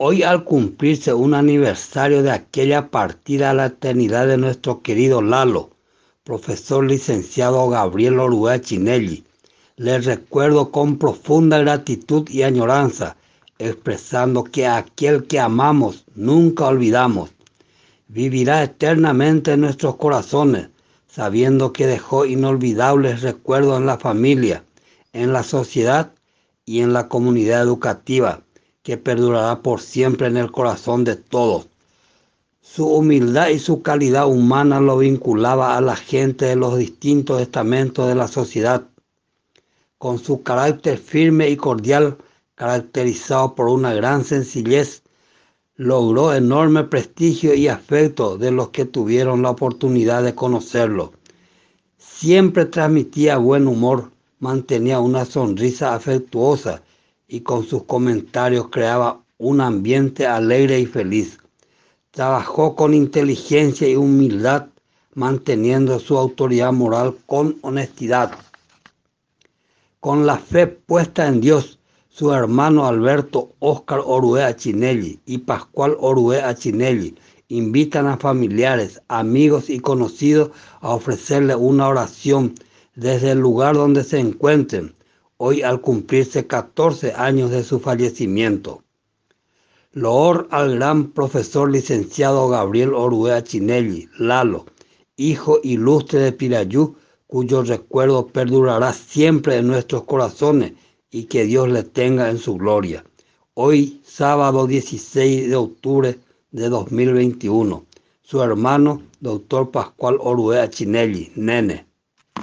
Hoy al cumplirse un aniversario de aquella partida a la eternidad de nuestro querido Lalo, profesor licenciado Gabriel Orué Chinelli, le recuerdo con profunda gratitud y añoranza, expresando que aquel que amamos nunca olvidamos. Vivirá eternamente en nuestros corazones, sabiendo que dejó inolvidables recuerdos en la familia, en la sociedad y en la comunidad educativa, que perdurará por siempre en el corazón de todos. Su humildad y su calidad humana lo vinculaba a la gente de los distintos estamentos de la sociedad. Con su carácter firme y cordial, caracterizado por una gran sencillez, logró enorme prestigio y afecto de los que tuvieron la oportunidad de conocerlo. Siempre transmitía buen humor, mantenía una sonrisa afectuosa y con sus comentarios creaba un ambiente alegre y feliz. Trabajó con inteligencia y humildad, manteniendo su autoridad moral con honestidad. Con la fe puesta en Dios, su hermano Alberto Óscar Orué Achinelli y Pascual Orué Achinelli invitan a familiares, amigos y conocidos a ofrecerle una oración desde el lugar donde se encuentren, hoy al cumplirse 14 años de su fallecimiento. Loor al gran profesor licenciado Gabriel Oruea Chinelli, Lalo, hijo ilustre de Pirayú, cuyo recuerdo perdurará siempre en nuestros corazones y que Dios le tenga en su gloria. Hoy, sábado 16 de octubre de 2021, su hermano, doctor Pascual Oruea Chinelli, nene.